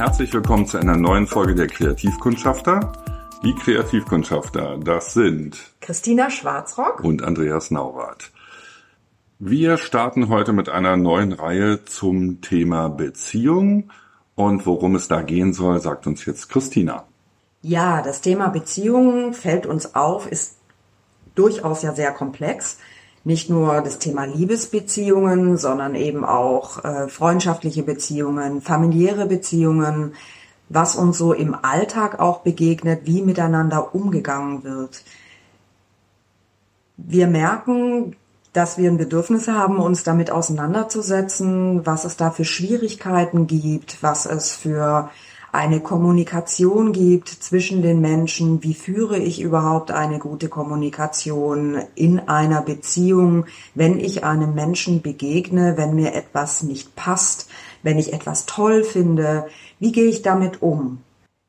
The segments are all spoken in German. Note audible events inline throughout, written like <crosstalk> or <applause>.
Herzlich willkommen zu einer neuen Folge der Kreativkundschafter. Die Kreativkundschafter, das sind Christina Schwarzrock und Andreas Naurath. Wir starten heute mit einer neuen Reihe zum Thema Beziehung. Und worum es da gehen soll, sagt uns jetzt Christina. Ja, das Thema Beziehung fällt uns auf, ist durchaus ja sehr komplex nicht nur das Thema Liebesbeziehungen, sondern eben auch äh, freundschaftliche Beziehungen, familiäre Beziehungen, was uns so im Alltag auch begegnet, wie miteinander umgegangen wird. Wir merken, dass wir ein Bedürfnis haben, uns damit auseinanderzusetzen, was es da für Schwierigkeiten gibt, was es für eine Kommunikation gibt zwischen den Menschen. Wie führe ich überhaupt eine gute Kommunikation in einer Beziehung, wenn ich einem Menschen begegne, wenn mir etwas nicht passt, wenn ich etwas toll finde? Wie gehe ich damit um?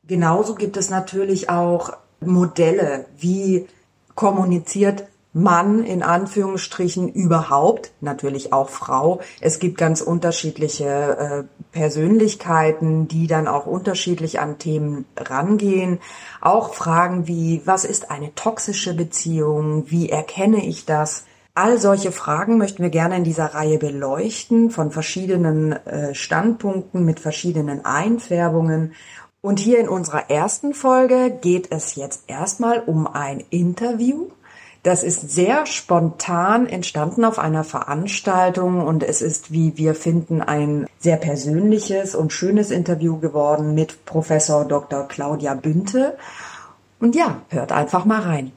Genauso gibt es natürlich auch Modelle, wie kommuniziert Mann in Anführungsstrichen überhaupt, natürlich auch Frau. Es gibt ganz unterschiedliche äh, Persönlichkeiten, die dann auch unterschiedlich an Themen rangehen. Auch Fragen wie, was ist eine toxische Beziehung? Wie erkenne ich das? All solche Fragen möchten wir gerne in dieser Reihe beleuchten, von verschiedenen äh, Standpunkten mit verschiedenen Einfärbungen. Und hier in unserer ersten Folge geht es jetzt erstmal um ein Interview das ist sehr spontan entstanden auf einer Veranstaltung und es ist, wie wir finden, ein sehr persönliches und schönes Interview geworden mit Professor Dr. Claudia Bünte. Und ja, hört einfach mal rein.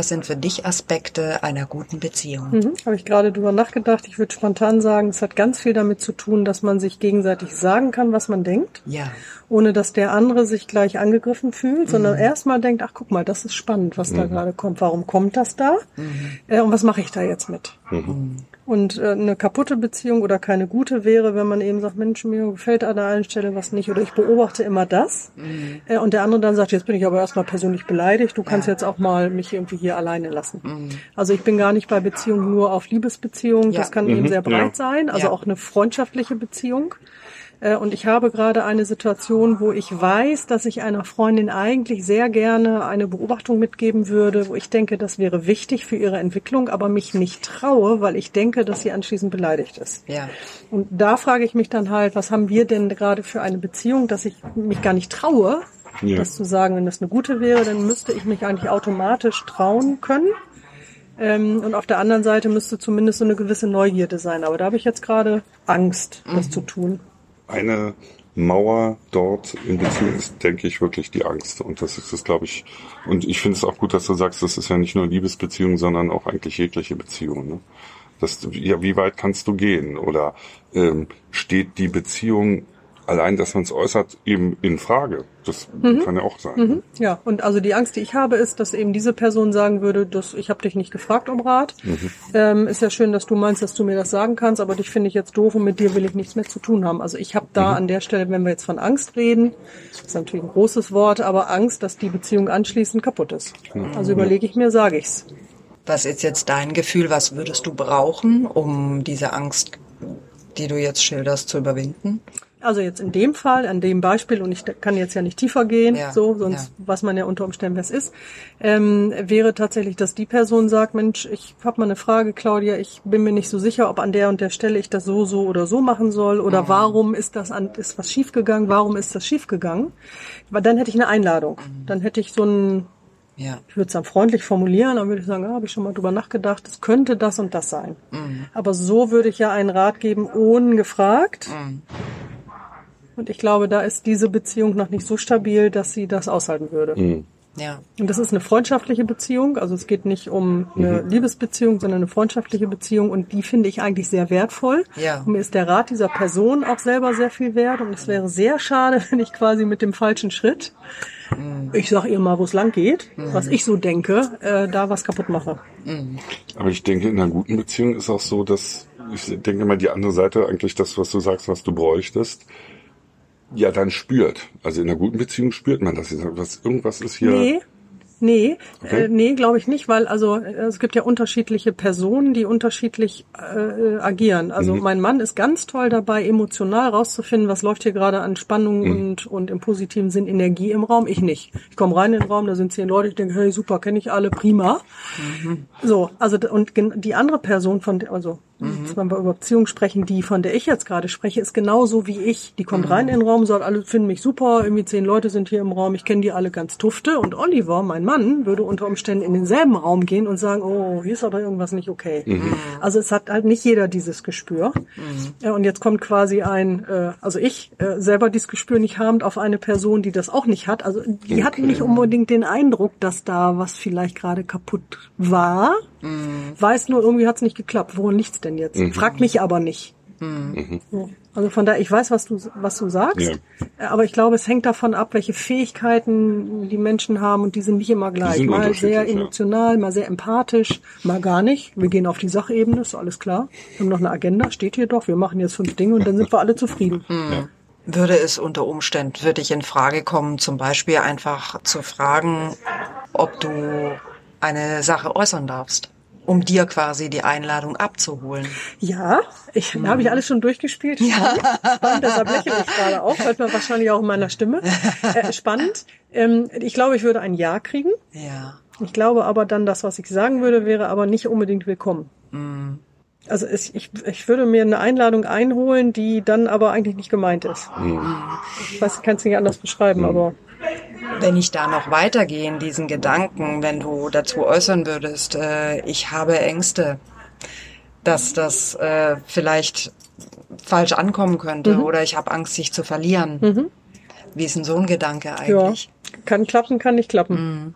Was sind für dich Aspekte einer guten Beziehung? Mhm, Habe ich gerade drüber nachgedacht. Ich würde spontan sagen, es hat ganz viel damit zu tun, dass man sich gegenseitig sagen kann, was man denkt. Ja. Ohne dass der andere sich gleich angegriffen fühlt, mhm. sondern erstmal denkt, ach guck mal, das ist spannend, was mhm. da gerade kommt. Warum kommt das da? Mhm. Äh, und was mache ich da jetzt mit? Mhm. Und äh, eine kaputte Beziehung oder keine gute wäre, wenn man eben sagt, Mensch, mir gefällt an der einen Stelle was nicht oder ich beobachte immer das. Mhm. Äh, und der andere dann sagt, jetzt bin ich aber erstmal persönlich beleidigt, du kannst ja. jetzt auch mal mich irgendwie hier alleine lassen. Mhm. Also ich bin gar nicht bei Beziehungen nur auf Liebesbeziehungen, ja. das kann mhm. eben sehr breit ja. sein, also auch eine freundschaftliche Beziehung. Äh, und ich habe gerade eine Situation, wo ich weiß, dass ich einer Freundin eigentlich sehr gerne eine Beobachtung mitgeben würde, wo ich denke, das wäre wichtig für ihre Entwicklung, aber mich nicht traue, weil ich denke, dass sie anschließend beleidigt ist. Ja. Und da frage ich mich dann halt, was haben wir denn gerade für eine Beziehung, dass ich mich gar nicht traue, ja. das zu sagen, wenn das eine gute wäre, dann müsste ich mich eigentlich automatisch trauen können. Ähm, und auf der anderen Seite müsste zumindest so eine gewisse Neugierde sein. Aber da habe ich jetzt gerade Angst, das mhm. zu tun eine Mauer dort in Beziehung ist, denke ich, wirklich die Angst. Und das ist es, glaube ich, und ich finde es auch gut, dass du sagst, das ist ja nicht nur Liebesbeziehung, sondern auch eigentlich jegliche Beziehung. Ne? Das, ja, wie weit kannst du gehen? Oder ähm, steht die Beziehung allein, dass man es äußert, eben in Frage. Das mhm. kann ja auch sein. Mhm. Ja, und also die Angst, die ich habe, ist, dass eben diese Person sagen würde, dass ich habe dich nicht gefragt um Rat. Mhm. Ähm, ist ja schön, dass du meinst, dass du mir das sagen kannst, aber dich finde ich jetzt doof und mit dir will ich nichts mehr zu tun haben. Also ich habe da mhm. an der Stelle, wenn wir jetzt von Angst reden, ist natürlich ein großes Wort, aber Angst, dass die Beziehung anschließend kaputt ist. Also überlege ich mir, sage ich's. Was ist jetzt dein Gefühl? Was würdest du brauchen, um diese Angst, die du jetzt schilderst, zu überwinden? Also jetzt in dem Fall, an dem Beispiel, und ich kann jetzt ja nicht tiefer gehen, ja, so, sonst ja. weiß man ja unter Umständen, wer es ist, ähm, wäre tatsächlich, dass die Person sagt, Mensch, ich habe mal eine Frage, Claudia, ich bin mir nicht so sicher, ob an der und der Stelle ich das so, so oder so machen soll, oder mhm. warum ist das an, ist was schiefgegangen, warum ist das schiefgegangen? Weil dann hätte ich eine Einladung. Mhm. Dann hätte ich so ein, ja. Ich würde es dann freundlich formulieren, dann würde ich sagen, ah, habe ich schon mal drüber nachgedacht, es könnte das und das sein. Mhm. Aber so würde ich ja einen Rat geben, ohne gefragt. Mhm. Und ich glaube, da ist diese Beziehung noch nicht so stabil, dass sie das aushalten würde. Mhm. Ja. Und das ist eine freundschaftliche Beziehung. Also es geht nicht um eine mhm. Liebesbeziehung, sondern eine freundschaftliche Beziehung. Und die finde ich eigentlich sehr wertvoll. Ja. Und mir ist der Rat dieser Person auch selber sehr viel wert. Und es wäre sehr schade, <laughs> wenn ich quasi mit dem falschen Schritt, mhm. ich sag ihr mal, wo es lang geht, mhm. was ich so denke, äh, da was kaputt mache. Mhm. Aber ich denke, in einer guten Beziehung ist auch so, dass ich denke mal, die andere Seite eigentlich das, was du sagst, was du bräuchtest, ja dann spürt. Also in einer guten Beziehung spürt man das. Was, irgendwas ist hier. Nee. Nee, äh, nee, glaube ich nicht, weil also äh, es gibt ja unterschiedliche Personen, die unterschiedlich äh, agieren. Also Mhm. mein Mann ist ganz toll dabei, emotional rauszufinden, was läuft hier gerade an Spannung Mhm. und, und im positiven Sinn Energie im Raum. Ich nicht. Ich komme rein in den Raum, da sind zehn Leute, ich denke, hey, super, kenne ich alle, prima. So, also und die andere Person von der, jetzt, wenn wir über Beziehungen sprechen, die von der ich jetzt gerade spreche, ist genauso wie ich. Die kommt rein in den Raum, sagt, alle finden mich super, irgendwie zehn Leute sind hier im Raum, ich kenne die alle ganz tufte. Und Oliver, mein Mann, würde unter Umständen in denselben Raum gehen und sagen, oh, hier ist aber irgendwas nicht okay. Also es hat halt nicht jeder dieses Gespür. Ja, und jetzt kommt quasi ein, äh, also ich äh, selber dieses Gespür nicht habend auf eine Person, die das auch nicht hat. Also die hat nicht unbedingt den Eindruck, dass da was vielleicht gerade kaputt war. Weiß nur, irgendwie hat's nicht geklappt. Woran liegt's denn jetzt? Frag mich aber nicht. So. Also von daher, ich weiß, was du, was du sagst, Ja. aber ich glaube, es hängt davon ab, welche Fähigkeiten die Menschen haben und die sind nicht immer gleich. Mal sehr ja. emotional, mal sehr empathisch, mal gar nicht. Wir gehen auf die Sachebene, ist alles klar. Wir haben noch eine Agenda, steht hier doch, wir machen jetzt fünf Dinge und dann sind wir alle zufrieden. <laughs> Würde es unter Umständen für dich in Frage kommen, zum Beispiel einfach zu fragen, ob du eine Sache äußern darfst, um dir quasi die Einladung abzuholen? Ja, ich da habe ich alles schon durchgespielt. Ja. Spannend, deshalb lächle ich gerade auch, hört man wahrscheinlich auch in meiner Stimme. Äh, spannend. Ähm, ich glaube, ich würde ein Ja kriegen. Ja. Ich glaube aber dann, das, was ich sagen würde, wäre aber nicht unbedingt willkommen. Also es, ich, ich würde mir eine Einladung einholen, die dann aber eigentlich nicht gemeint ist. Ich weiß, ich kann es nicht anders beschreiben, aber Wenn ich da noch weitergehe in diesen Gedanken, wenn du dazu äußern würdest, äh, ich habe Ängste, dass das äh, vielleicht falsch ankommen könnte oder ich habe Angst, sich zu verlieren. Wie ist denn so ein Gedanke ja, eigentlich? kann klappen, kann nicht klappen.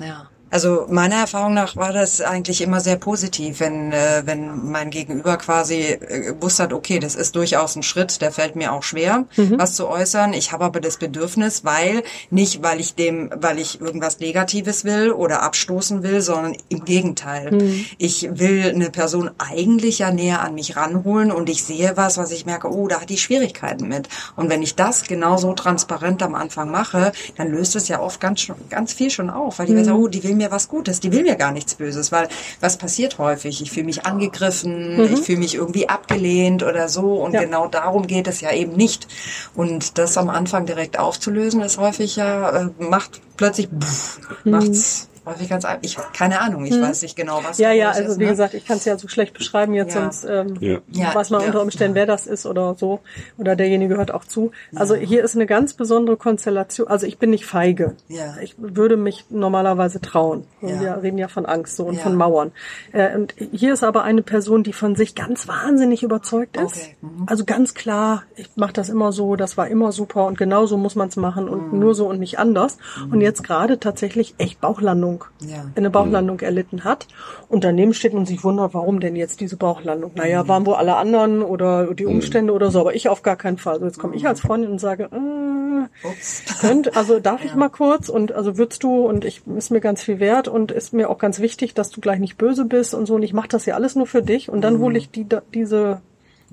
Ja. Also meiner Erfahrung nach war das eigentlich immer sehr positiv, wenn äh, wenn mein Gegenüber quasi äh, hat, okay, das ist durchaus ein Schritt, der fällt mir auch schwer, was zu äußern. Ich habe aber das Bedürfnis, weil nicht, weil ich dem, weil ich irgendwas Negatives will oder abstoßen will, sondern im Gegenteil. Ich will eine Person eigentlich ja näher an mich ranholen und ich sehe was, was ich merke, oh, da hat die Schwierigkeiten mit. Und wenn ich das genauso transparent am Anfang mache, dann löst es ja oft ganz ganz viel schon auf, weil die weiß, oh, die will mir was Gutes, die will mir gar nichts Böses, weil was passiert häufig? Ich fühle mich angegriffen, ich fühle mich irgendwie abgelehnt oder so und Ja. genau darum geht es ja eben nicht. Und das am Anfang direkt aufzulösen, ist häufig ja, äh, macht plötzlich, pff, macht's häufig ganz, ein- ich, keine Ahnung, ich weiß nicht genau, was Ja, ja, also ist, wie ne? gesagt, ich kann es ja so schlecht beschreiben jetzt, Ja. sonst ähm, Ja. Weiß man ja, unter Umständen, wer das ist oder so. Oder derjenige hört auch zu. Also hier ist eine ganz besondere Konstellation. Also ich bin nicht feige. Ja. Ich würde mich normalerweise trauen. Und Ja. Wir reden ja von Angst so und Ja. von Mauern. Äh, und hier ist aber eine Person, die von sich ganz wahnsinnig überzeugt ist. Okay. Mhm. Also ganz klar, ich mache das immer so, das war immer super und genau so muss man es machen und Mhm. nur so und nicht anders. Und jetzt gerade tatsächlich echt Bauchlandung. Ja. Eine Bauchlandung erlitten hat. Und daneben steht und sich wundert, warum denn jetzt diese Bauchlandung? Naja, waren wohl alle anderen oder die Umstände oder so, aber ich auf gar keinen Fall. Also jetzt komme ich als Freundin und sage, äh, könnt, also darf <laughs> ich mal kurz? Und also würdest du und ich ist mir ganz viel wert und ist mir auch ganz wichtig, dass du gleich nicht böse bist und so. Und ich mache das ja alles nur für dich. Und dann hole ich die diese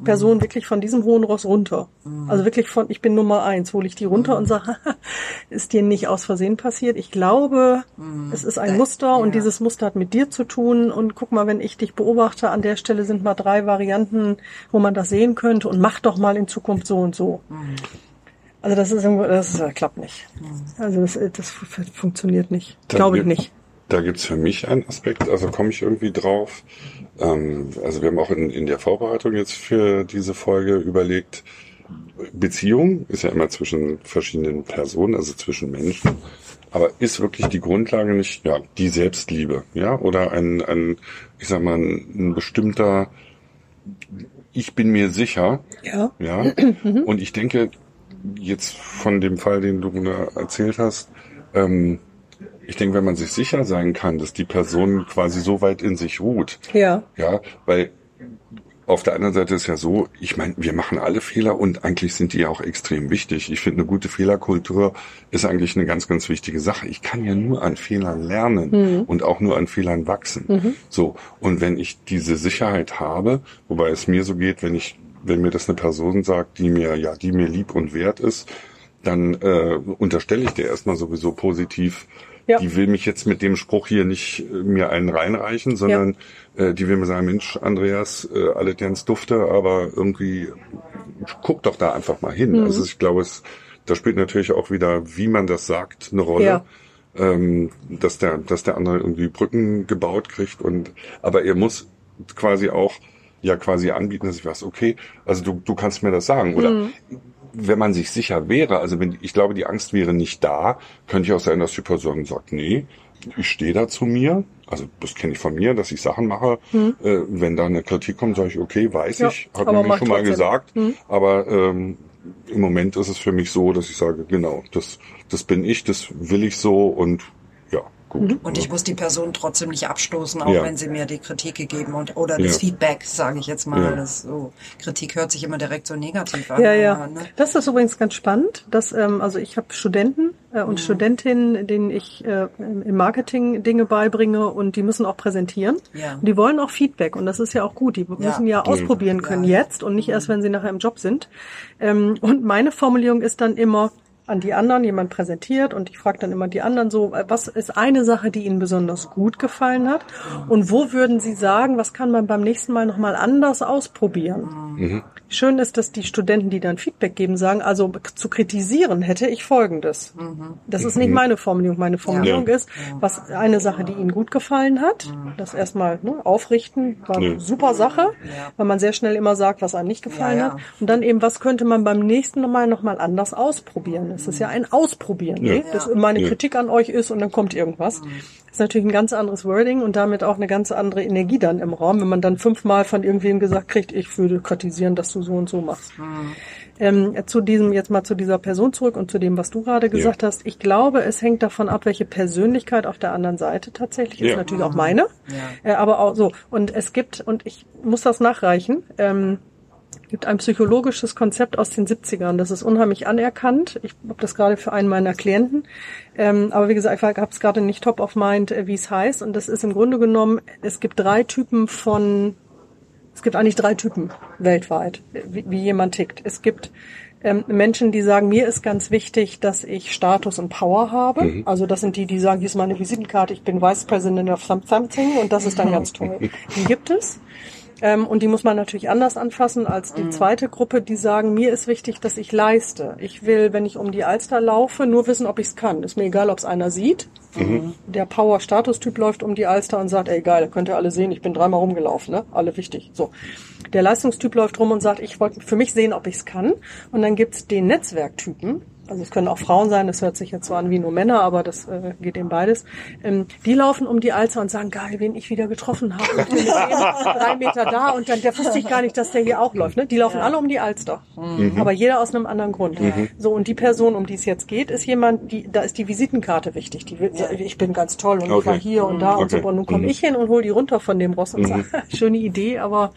Person wirklich von diesem hohen Ross runter. Also wirklich von ich bin Nummer eins, hole ich die runter und sage, <laughs> ist dir nicht aus Versehen passiert. Ich glaube, es ist ein Muster und ja. dieses Muster hat mit dir zu tun und guck mal, wenn ich dich beobachte, an der Stelle sind mal drei Varianten, wo man das sehen könnte und mach doch mal in Zukunft so und so. Also das ist irgendwo, das ist, das klappt nicht. Also das, das f- funktioniert nicht. Glaube ich nicht. Da gibt's für mich einen Aspekt, also komme ich irgendwie drauf. Ähm, also wir haben auch in, in der Vorbereitung jetzt für diese Folge überlegt, Beziehung ist ja immer zwischen verschiedenen Personen, also zwischen Menschen. Aber ist wirklich die Grundlage nicht, ja, die Selbstliebe, ja, oder ein, ein ich sag mal, ein, ein bestimmter, ich bin mir sicher, Ja. ja. <clears throat> Und ich denke, jetzt von dem Fall, den du erzählt hast, ähm, ich denke, wenn man sich sicher sein kann, dass die Person quasi so weit in sich ruht, Ja. ja, weil auf der anderen Seite ist ja so, ich meine, wir machen alle Fehler und eigentlich sind die ja auch extrem wichtig. Ich finde, eine gute Fehlerkultur ist eigentlich eine ganz, ganz wichtige Sache. Ich kann ja nur an Fehlern lernen und auch nur an Fehlern wachsen. So. Und wenn ich diese Sicherheit habe, wobei es mir so geht, wenn ich, wenn mir das eine Person sagt, die mir, ja, die mir lieb und wert ist, dann äh, unterstelle ich dir erstmal sowieso positiv, Ja. Die will mich jetzt mit dem Spruch hier nicht äh, mir einen reinreichen, sondern äh, die will mir sagen, Mensch, Andreas, äh, alle ganz dufte, aber irgendwie guck doch da einfach mal hin. Mhm. Also ich glaube, es, da spielt natürlich auch wieder, wie man das sagt, eine Rolle. Ja. Ähm, dass der, dass der andere irgendwie Brücken gebaut kriegt und, aber er muss quasi auch ja quasi anbieten, dass ich weiß, okay, also du, du kannst mir das sagen oder Mhm. Wenn man sich sicher wäre, also wenn ich glaube, die Angst wäre nicht da, könnte ich auch sein, dass die Person sagt, nee, ich stehe da zu mir. Also das kenne ich von mir, dass ich Sachen mache. Äh, wenn da eine Kritik kommt, sage ich, okay, weiß. Ja, ich, hat man mir schon mal trotzdem. gesagt. Mhm. Aber ähm, im Moment ist es für mich so, dass ich sage, genau, das, das bin ich, das will ich so und gut. Mhm. Und ich muss die Person trotzdem nicht abstoßen, auch Ja. wenn sie mir die Kritik gegeben und oder das Ja. Feedback, sage ich jetzt mal. Ja. Das so Kritik hört sich immer direkt so negativ an. Ja, ja. ne? Das ist übrigens ganz spannend. Dass, ähm, also ich habe Studenten äh, und Studentinnen, denen ich äh, im Marketing Dinge beibringe und die müssen auch präsentieren. Ja. Und die wollen auch Feedback und das ist ja auch gut. Die müssen ja ausprobieren können Ja. jetzt und nicht erst, wenn sie nachher im Job sind. Ähm, und meine Formulierung ist dann immer an die anderen, jemand präsentiert und ich frage dann immer die anderen so, äh, was ist eine Sache, die Ihnen besonders gut gefallen hat und wo würden Sie sagen, was kann man beim nächsten Mal nochmal anders ausprobieren? Schön ist, dass die Studenten, die dann Feedback geben, sagen, also zu kritisieren hätte ich Folgendes. Das ist nicht meine Formulierung. Meine Formulierung Ja. ist, was eine Sache, die Ihnen gut gefallen hat, das erstmal ne, aufrichten, war eine Ja. super Sache, weil man sehr schnell immer sagt, was einem nicht gefallen Ja, ja. hat. Und dann eben, was könnte man beim nächsten Mal nochmal anders ausprobieren? Es ist ja ein Ausprobieren. Ja. Ne? Das meine Ja. Kritik an euch ist und dann kommt irgendwas. Das ist natürlich ein ganz anderes Wording und damit auch eine ganz andere Energie dann im Raum, wenn man dann fünfmal von irgendwem gesagt kriegt, ich würde kritisieren, dass du so und so machst. Ähm, zu diesem, jetzt mal zu dieser Person zurück und zu dem, was du gerade gesagt hast. Ich glaube, es hängt davon ab, welche Persönlichkeit auf der anderen Seite tatsächlich ist. Ja. Natürlich auch meine. Äh, aber auch so. Und es gibt, und ich muss das nachreichen, ähm, gibt ein psychologisches Konzept aus den 70ern. Das ist unheimlich anerkannt. Ich habe das gerade für einen meiner Klienten. Ähm, aber wie gesagt, ich habe es gerade nicht top of mind, äh, wie es heißt. Und das ist im Grunde genommen, es gibt drei Typen von, es gibt eigentlich drei Typen weltweit, wie, wie jemand tickt. Es gibt ähm, Menschen, die sagen, mir ist ganz wichtig, dass ich Status und Power habe. Also das sind die, die sagen, hier ist meine Visitenkarte, ich bin Vice President of something und das ist dann ganz toll. <laughs> Die gibt es. Ähm, und die muss man natürlich anders anfassen als die zweite Gruppe, die sagen, mir ist wichtig, dass ich leiste. Ich will, wenn ich um die Alster laufe, nur wissen, ob ich es kann. Ist mir egal, ob es einer sieht. Der Power-Status-Typ läuft um die Alster und sagt, ey geil, könnt ihr alle sehen, ich bin dreimal rumgelaufen, ne? Alle wichtig. So. Der Leistungstyp läuft rum und sagt, ich wollte für mich sehen, ob ich es kann. Und dann gibt's den Netzwerktypen, also es können auch Frauen sein, das hört sich jetzt so an wie nur Männer, aber das äh, geht eben beides. Ähm, die laufen um die Alster und sagen, geil, wen ich wieder getroffen habe. Und dem drei Meter da und dann, der wusste ich gar nicht, dass der hier auch läuft. Ne? Die laufen alle um die Alster. Aber jeder aus einem anderen Grund. So, und die Person, um die es jetzt geht, ist jemand, die, da ist die Visitenkarte wichtig. Die, will- ich bin ganz toll und ich Okay. war hier und da und so. Okay. Und nun komme ich hin und hol die runter von dem Ross und <laughs> sage, schöne Idee, aber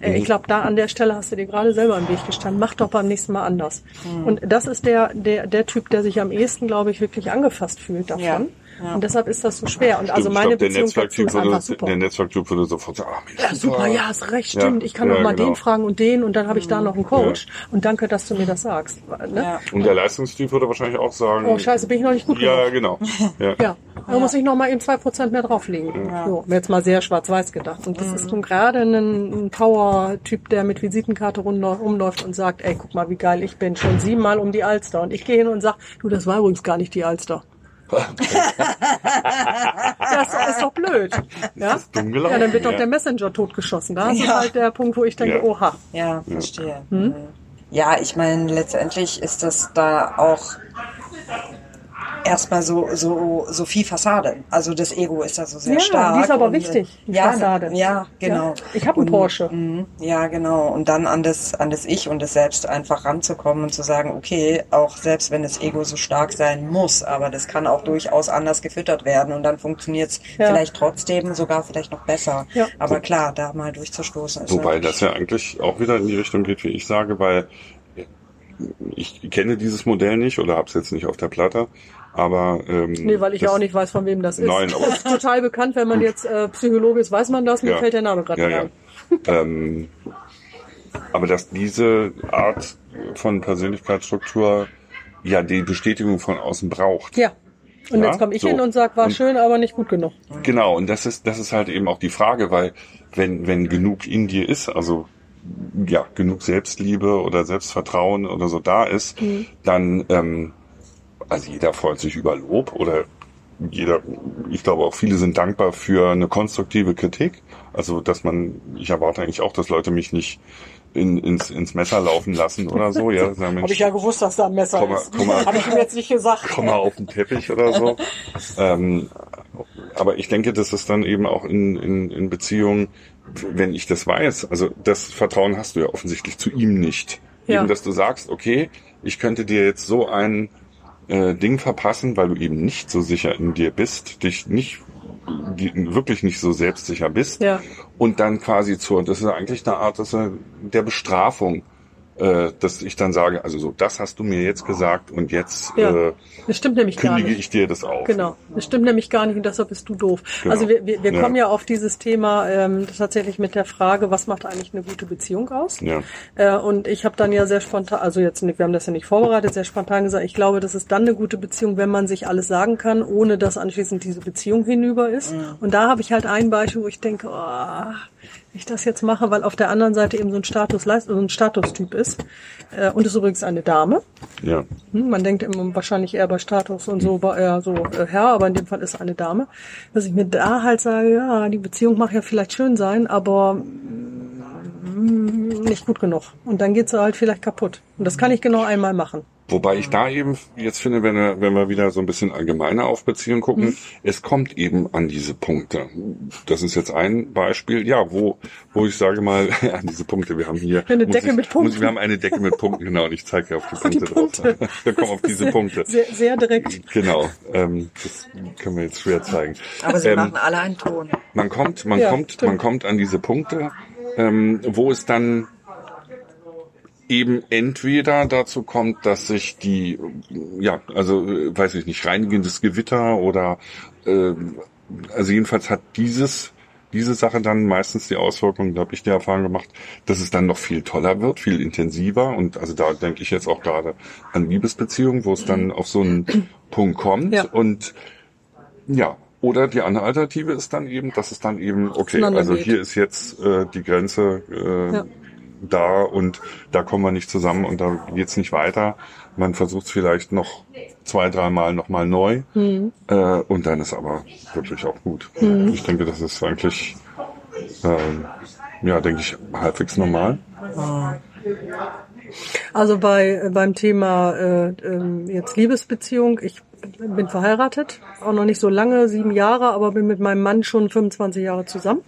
äh, ich glaube, da an der Stelle hast du dir gerade selber im Weg gestanden. Mach doch beim nächsten Mal anders. Und das ist der, der, der Typ, der sich am ehesten, glaube ich, wirklich angefasst fühlt davon. Ja, ja. Und deshalb ist das so schwer. Und also Stimmt, meine ich glaub, der Beziehung dazu Netzwerktyp ist einfach würde, super. der Netzwerktyp würde sofort sagen, ah, Mensch, Ja, super, ja, hast recht, Ja, stimmt. Ich kann ja, noch mal genau. den fragen und den und dann habe ich da noch einen Coach. Und danke, dass du mir das sagst. Ne? Ja. Und der Leistungstyp würde wahrscheinlich auch sagen, Oh, scheiße, bin ich noch nicht gut ja, genug. genau. <laughs> Ja. Ja, da muss ich noch mal eben zwei Prozent mehr drauflegen. So, mir jetzt mal sehr schwarz-weiß gedacht. Und das ist nun gerade ein, ein Power-Typ, der mit Visitenkarte rumläuft und sagt, ey, guck mal, wie geil ich bin. Schon siebenmal um die Alster. Und ich gehe hin und sag, du, das war übrigens gar nicht die Alster. <laughs> das ist doch blöd. Ja? ist dumm gelaufen, ja, dann wird doch der Messenger totgeschossen. Da ist Ja. halt der Punkt, wo ich denke, Ja. oha. Ja, verstehe. Hm? Ja, ich meine, letztendlich ist das da auch erstmal so, so, so viel Fassade. Also das Ego ist da so sehr Ja, stark. die ist aber und, wichtig, die ja, Fassade. Ja, genau. Ja. Ich habe einen Und, Porsche. mhm, Ja, genau. Und dann an das, an das Ich und das Selbst einfach ranzukommen und zu sagen, okay, auch selbst wenn das Ego so stark sein muss, aber das kann auch durchaus anders gefüttert werden und dann funktioniert es Ja. vielleicht trotzdem sogar vielleicht noch besser. Ja. Aber klar, da mal durchzustoßen ist Wobei das ja eigentlich auch wieder in die Richtung geht, wie ich sage, weil ich kenne dieses Modell nicht oder habe es jetzt nicht auf der Platte, aber ähm, Nee, weil ich das- ja auch nicht weiß, von wem das ist. Nein, aber- das ist total bekannt, wenn man jetzt äh, Psychologe ist, weiß man das, mir Ja. fällt der Name gerade ja, nicht ja. ein. <laughs> ähm, aber dass diese Art von Persönlichkeitsstruktur ja die Bestätigung von außen braucht. Ja, Und Ja, jetzt komme ich so. hin und sag, war Und- schön, aber nicht gut genug. Genau, und das ist, das ist halt eben auch die Frage, weil wenn, wenn genug in dir ist, also ja, genug Selbstliebe oder Selbstvertrauen oder so da ist, dann, ähm, also jeder freut sich über Lob oder jeder, ich glaube auch viele sind dankbar für eine konstruktive Kritik. Also, dass man, ich erwarte eigentlich auch, dass Leute mich nicht in, ins, ins Messer laufen lassen oder so, ja. <laughs> Sagen, Mensch, Habe ich ja gewusst, dass da ein Messer Komm ist. komm. Habe ich ihm jetzt nicht gesagt. komm mal auf den Teppich oder so. <laughs> ähm, aber ich denke, das ist dann eben auch in, in, in Beziehungen, wenn ich das weiß, also das Vertrauen hast du ja offensichtlich zu ihm nicht. Ja. Eben, dass du sagst, okay, ich könnte dir jetzt so ein äh, Ding verpassen, weil du eben nicht so sicher in dir bist, dich nicht wirklich nicht so selbstsicher bist Ja. und dann quasi zur, das ist eigentlich eine Art das ist der Bestrafung, äh, dass ich dann sage, also so, das hast du mir jetzt gesagt und jetzt Ja. äh, Das stimmt nämlich gar kündige nicht. ich dir das auf. Genau, das stimmt nämlich gar nicht und deshalb bist du doof. Genau. Also wir, wir, wir Ja. kommen ja auf dieses Thema ähm, tatsächlich mit der Frage, was macht eigentlich eine gute Beziehung aus? Ja. Äh, und ich habe dann ja sehr spontan, also jetzt nicht, wir haben das ja nicht vorbereitet, sehr spontan gesagt, ich glaube, das ist dann eine gute Beziehung, wenn man sich alles sagen kann, ohne dass anschließend diese Beziehung hinüber ist. Und da habe ich halt ein Beispiel, wo ich denke, oh, ich das jetzt mache, weil auf der anderen Seite eben so ein Status, so ein Statustyp ist. Äh, und ist übrigens eine Dame. Ja. Hm, Man denkt immer wahrscheinlich eher bei Status und so, bei eher so äh, Herr, aber in dem Fall ist eine Dame. Dass ich mir da halt sage, ja, die Beziehung mag ja vielleicht schön sein, aber mm, nicht gut genug. Und dann geht sie halt vielleicht kaputt. Und das kann ich genau einmal machen. Wobei ich da eben jetzt finde, wenn wir, wenn wir wieder so ein bisschen allgemeiner auf Beziehungen gucken, Mhm. es kommt eben an diese Punkte. Das ist jetzt ein Beispiel, ja, wo, wo ich sage mal, <laughs> an diese Punkte, wir haben hier Eine Decke ich, mit Punkten. Muss ich, wir haben eine Decke mit Punkten, genau, und ich zeige auf die <laughs> die Punkte Punkte. drauf. <laughs> Wir kommen auf diese Punkte. Sehr, sehr direkt. Genau, ähm, das können wir jetzt schwer zeigen. Aber sie Ähm, machen alle einen Ton. Man kommt, man Ja, kommt, stimmt. man kommt an diese Punkte, ähm, wo es dann eben entweder dazu kommt, dass sich die, ja, also äh, weiß ich nicht, reinigendes Gewitter oder ähm, also jedenfalls hat dieses diese Sache dann meistens die Auswirkung, da habe ich die Erfahrung gemacht, dass es dann noch viel toller wird, viel intensiver und also da denke ich jetzt auch gerade an Liebesbeziehungen, wo es dann auf so einen <clears throat> Punkt kommt Ja. und ja, oder die andere Alternative ist dann eben, dass es dann eben, okay, also hier ist jetzt äh, die Grenze äh, Ja. Da und da kommen wir nicht zusammen und da geht's nicht weiter. Man versucht es vielleicht noch zwei, dreimal nochmal neu Mhm. äh, und dann ist aber wirklich auch gut. Ich denke, das ist eigentlich, ähm, ja, denke ich, halbwegs normal. Also bei äh, beim Thema äh, ähm, jetzt Liebesbeziehung, ich bin verheiratet, auch noch nicht so lange, sieben Jahre, aber bin mit meinem Mann schon 25 Jahre zusammen.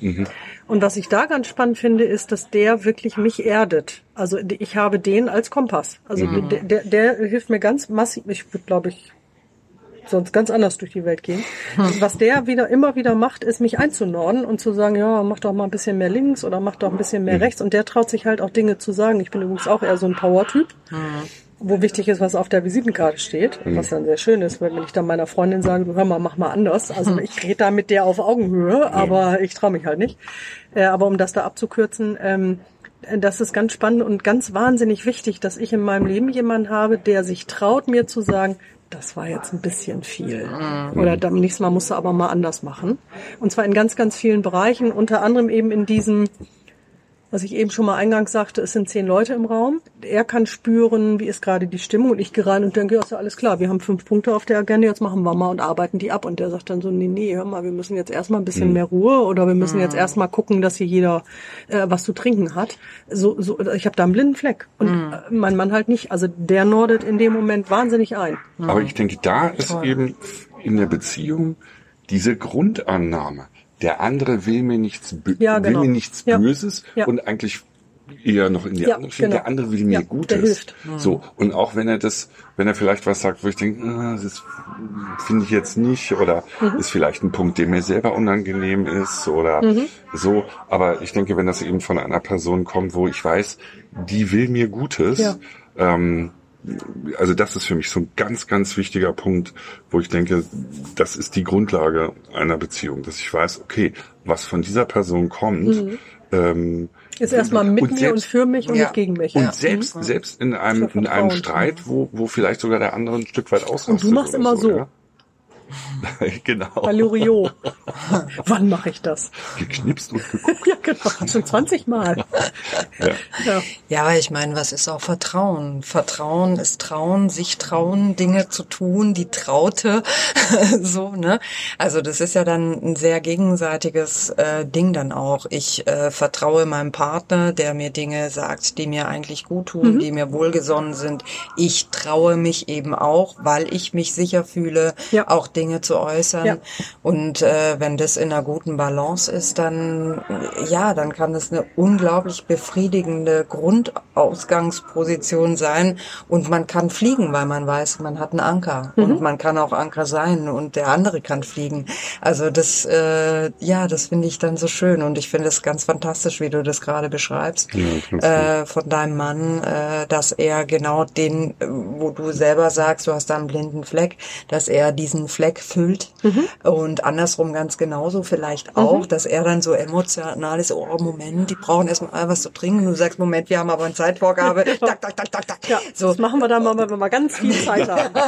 Und was ich da ganz spannend finde, ist, dass der wirklich mich erdet. Also ich habe den als Kompass. Also der, der, der hilft mir ganz massiv. Ich würde, glaube ich, sonst ganz anders durch die Welt gehen. Was der wieder immer wieder macht, ist mich einzunorden und zu sagen, ja, mach doch mal ein bisschen mehr links oder mach doch ein bisschen mehr rechts. Und der traut sich halt auch Dinge zu sagen. Ich bin übrigens auch eher so ein Power-Typ. Wo wichtig ist, was auf der Visitenkarte steht, was dann sehr schön ist, wenn ich dann meiner Freundin sage, du hör mal, mach mal anders. Also ich rede da mit der auf Augenhöhe, aber ich traue mich halt nicht. Äh, aber um das da abzukürzen, ähm, das ist ganz spannend und ganz wahnsinnig wichtig, dass ich in meinem Leben jemanden habe, der sich traut, mir zu sagen, das war jetzt ein bisschen viel. Oder beim nächsten Mal musst du aber mal anders machen. Und zwar in ganz, ganz vielen Bereichen, unter anderem eben in diesem, was ich eben schon mal eingangs sagte, es sind zehn Leute im Raum. Er kann spüren, wie ist gerade die Stimmung und ich gehe rein und denke, ja, ist ja alles klar, wir haben fünf Punkte auf der Agenda, jetzt machen wir mal und arbeiten die ab. Und der sagt dann so, nee, nee, hör mal, wir müssen jetzt erstmal ein bisschen mehr Ruhe oder wir müssen jetzt erstmal gucken, dass hier jeder äh, was zu trinken hat. So, so, ich habe da einen blinden Fleck. Und äh, mein Mann halt nicht. Also der nordet in dem Moment wahnsinnig ein. Aber ich denke, da ist eben in der Beziehung diese Grundannahme. Der andere will mir nichts, Ja, genau. will mir nichts. Böses Ja. und eigentlich eher noch in die Ja, andere Richtung. genau. Der andere will mir Ja, Gutes. hilft. So. Und auch wenn er das, wenn er vielleicht was sagt, wo ich denke, ah, das finde ich jetzt nicht oder Mhm. ist vielleicht ein Punkt, der mir selber unangenehm ist oder Mhm. so. Aber ich denke, wenn das eben von einer Person kommt, wo ich weiß, die will mir Gutes, Ja. ähm, also das ist für mich so ein ganz, ganz wichtiger Punkt, wo ich denke, das ist die Grundlage einer Beziehung, dass ich weiß, okay, was von dieser Person kommt, ähm, Ist erstmal mit Und mir selbst- und für mich und Ja. nicht gegen mich. und selbst, selbst in einem, in einem. Streit, wo, wo vielleicht sogar der andere ein Stück weit ausrastet. Und du machst immer so. Ja? <laughs> genau. Loriot. <laughs> Wann mache ich das? Geknipst und geguckt. Ja, genau. Schon 20 Mal. <laughs> Ja. Ja. Ja, ich meine, was ist auch Vertrauen? Vertrauen ist Trauen, sich trauen, Dinge zu tun, die Traute, so, ne? Also das ist ja dann ein sehr gegenseitiges äh, Ding dann auch. Ich äh, vertraue meinem Partner, der mir Dinge sagt, die mir eigentlich gut tun, die mir wohlgesonnen sind. Ich traue mich eben auch, weil ich mich sicher fühle, Ja. auch Dinge zu äußern. Ja. Und äh, wenn das in einer guten Balance ist, dann ja, dann kann das eine unglaublich befriedigende Grundausgangsposition sein und man kann fliegen, weil man weiß, man hat einen Anker und man kann auch Anker sein und der andere kann fliegen. Also das äh, ja, das finde ich dann so schön und ich finde es ganz fantastisch, wie du das gerade beschreibst Ja, äh, von deinem Mann, äh, dass er genau den, wo du selber sagst, du hast da einen blinden Fleck, dass er diesen Fleck füllt und andersrum ganz genauso vielleicht auch, dass er dann so emotional ist, oh Moment, die brauchen erstmal was zu trinken. Du sagst, Moment, wir haben aber eine Zeitvorgabe. <laughs> tak, tak, tak, tak, tak. Ja, so, das machen wir dann mal, wenn wir mal ganz viel Zeit haben. <laughs>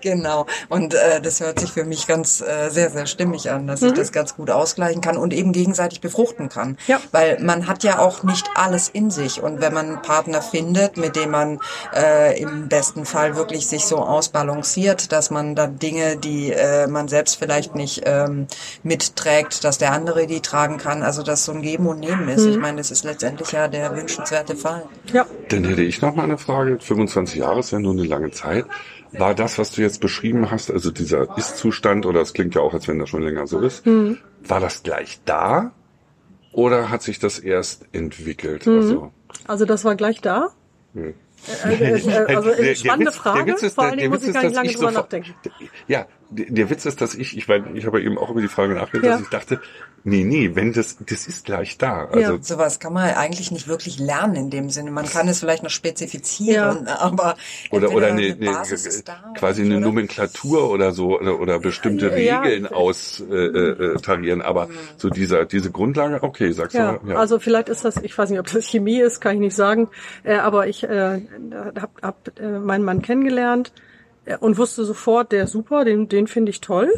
Genau. genau. Und äh, das hört sich für mich ganz äh, sehr, sehr stimmig an, dass ich das ganz gut ausgleichen kann und eben gegenseitig befruchten kann. Ja. Weil man hat ja auch nicht alles in sich. Und wenn man einen Partner findet, mit dem man äh, im besten Fall wirklich sich so ausbalanciert, dass man dann Dinge, die äh, man selbst vielleicht nicht ähm, mitträgt, dass der andere die tragen kann. Also dass so ein Geben und Nehmen ist. Ich meine, das ist letztendlich ja der wünschenswerte Fall. Ja. Dann hätte ich noch mal eine Frage. 25 Jahre ist ja nur eine lange Zeit. War das, was du jetzt beschrieben hast, also dieser Ist-Zustand, oder es klingt ja auch, als wenn das schon länger so ist, war das gleich da? Oder hat sich das erst entwickelt? Also, Also das war gleich da. Äh, äh, äh, also der spannende Witz- der Frage. Witz ist, Vor allen Dingen muss ich gar nicht lange drüber nachdenken. Ja, der, Witz ist, dass ich, ich, meine, ich habe eben auch über die Frage nachgedacht, Ja. dass ich dachte, nee, nee, wenn das, das ist gleich da. Also, Ja. Sowas kann man eigentlich nicht wirklich lernen in dem Sinne. Man kann es vielleicht noch spezifizieren, aber oder, oder eine, eine, Basis ist da quasi oder eine nicht, Nomenklatur oder so oder, oder bestimmte Ja. Regeln austarieren, äh, äh, tarieren. aber so dieser diese Grundlage, okay, sagst Ja, du, ja. also vielleicht ist das, ich weiß nicht, ob das Chemie ist, kann ich nicht sagen, äh, aber ich äh, habe hab, äh, meinen Mann kennengelernt äh, und wusste sofort, der super, den, den finde ich toll.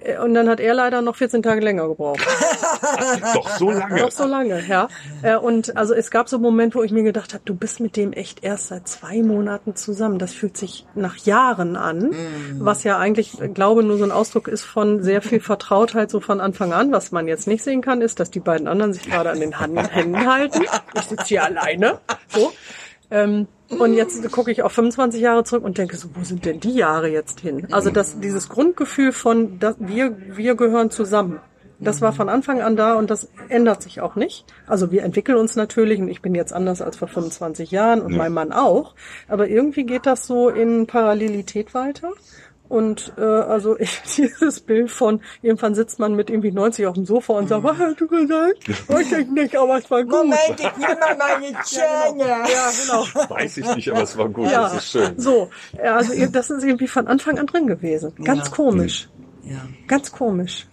Äh, Und dann hat er leider noch 14 Tage länger gebraucht. <laughs> doch so lange. Noch so lange, ja. Äh, Und also es gab so einen Moment, wo ich mir gedacht habe, du bist mit dem echt erst seit zwei Monaten zusammen. Das fühlt sich nach Jahren an, was ja eigentlich, äh, glaube nur so ein Ausdruck ist von sehr viel Vertrautheit so von Anfang an. Was man jetzt nicht sehen kann, ist, dass die beiden anderen sich gerade an den Händen halten. Ich sitze hier alleine. So. Ähm, und jetzt gucke ich auf 25 Jahre zurück und denke so, wo sind denn die Jahre jetzt hin? Also das, dieses Grundgefühl von, dass wir, wir gehören zusammen. Das war von Anfang an da und das ändert sich auch nicht. Also wir entwickeln uns natürlich und ich bin jetzt anders als vor 25 Jahren und mein Mann auch. Aber irgendwie geht das so in Parallelität weiter. Und äh, also ich, <laughs> dieses Bild von, irgendwann sitzt man mit irgendwie 90 auf dem Sofa und sagt, was hast du gesagt? <laughs> Ich denke nicht, aber es war gut. Moment, ich nehme mal meine <laughs> Zähne. Ja, genau. Weiß ich nicht, aber es war gut, Ja, das ist schön. so. Ja, Also ihr- das ist irgendwie von Anfang an drin gewesen. Ganz Ja. komisch. Ja. Ganz komisch.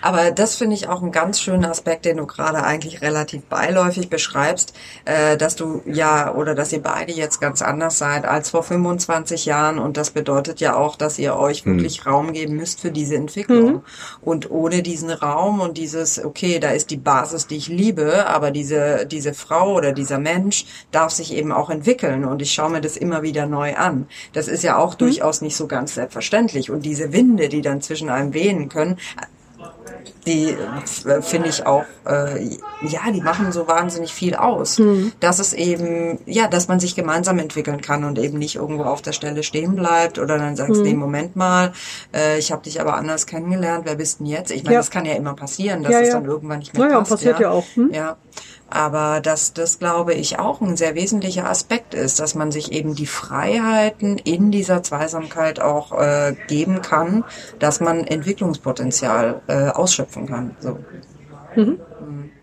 Aber das finde ich auch einen ganz schönen Aspekt, den du gerade eigentlich relativ beiläufig beschreibst, äh, dass du ja oder dass ihr beide jetzt ganz anders seid als vor 25 Jahren. Und das bedeutet ja auch, dass ihr euch wirklich Raum geben müsst für diese Entwicklung. Und ohne diesen Raum und dieses, okay, da ist die Basis, die ich liebe, aber diese, diese Frau oder dieser Mensch darf sich eben auch entwickeln. Und ich schaue mir das immer wieder neu an. Das ist ja auch durchaus nicht so ganz selbstverständlich. Und diese Winde, die dann zwischen einem wehen können, die äh, finde ich auch, äh, ja, die machen so wahnsinnig viel aus. Dass es eben, ja, dass man sich gemeinsam entwickeln kann und eben nicht irgendwo auf der Stelle stehen bleibt oder dann sagst, nee, Moment mal, äh, ich habe dich aber anders kennengelernt, wer bist denn jetzt? Ich meine, Ja. das kann ja immer passieren, dass Ja, es ja. dann irgendwann nicht mehr Naja, passt. passiert ja auch, hm? Ja. Aber dass das, glaube ich, auch ein sehr wesentlicher Aspekt ist, dass man sich eben die Freiheiten in dieser Zweisamkeit auch äh, geben kann, dass man Entwicklungspotenzial äh, ausschöpfen kann. So.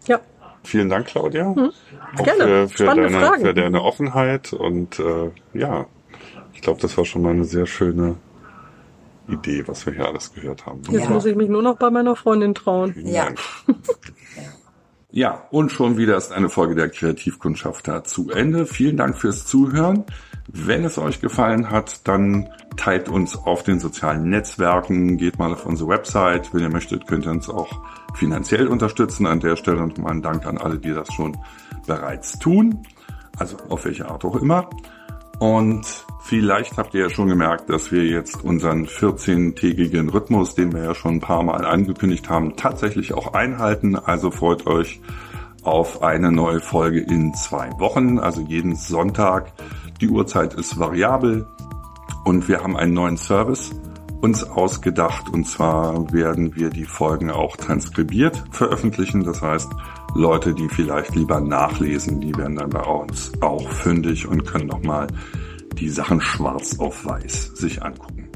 Ja. Vielen Dank, Claudia. Auch Hm. Gerne. Für, für, Spannende deine, Fragen. für deine Offenheit und äh, ja, ich glaube, das war schon mal eine sehr schöne Idee, was wir hier alles gehört haben. Jetzt Ja. muss ich mich nur noch bei meiner Freundin trauen. Vielen Ja. <laughs> Ja, und schon wieder ist eine Folge der Kreativkundschafter zu Ende. Vielen Dank fürs Zuhören. Wenn es euch gefallen hat, dann teilt uns auf den sozialen Netzwerken, geht mal auf unsere Website. Wenn ihr möchtet, könnt ihr uns auch finanziell unterstützen. An der Stelle nochmal ein Dank an alle, die das schon bereits tun. Also auf welche Art auch immer. Und vielleicht habt ihr ja schon gemerkt, dass wir jetzt unseren 14-tägigen Rhythmus, den wir ja schon ein paar Mal angekündigt haben, tatsächlich auch einhalten. Also freut euch auf eine neue Folge in zwei Wochen, also jeden Sonntag. Die Uhrzeit ist variabel und wir haben einen neuen Service uns ausgedacht und zwar werden wir die Folgen auch transkribiert veröffentlichen. Das heißt, Leute, die vielleicht lieber nachlesen, die werden dann bei uns auch fündig und können nochmal die Sachen schwarz auf weiß sich angucken.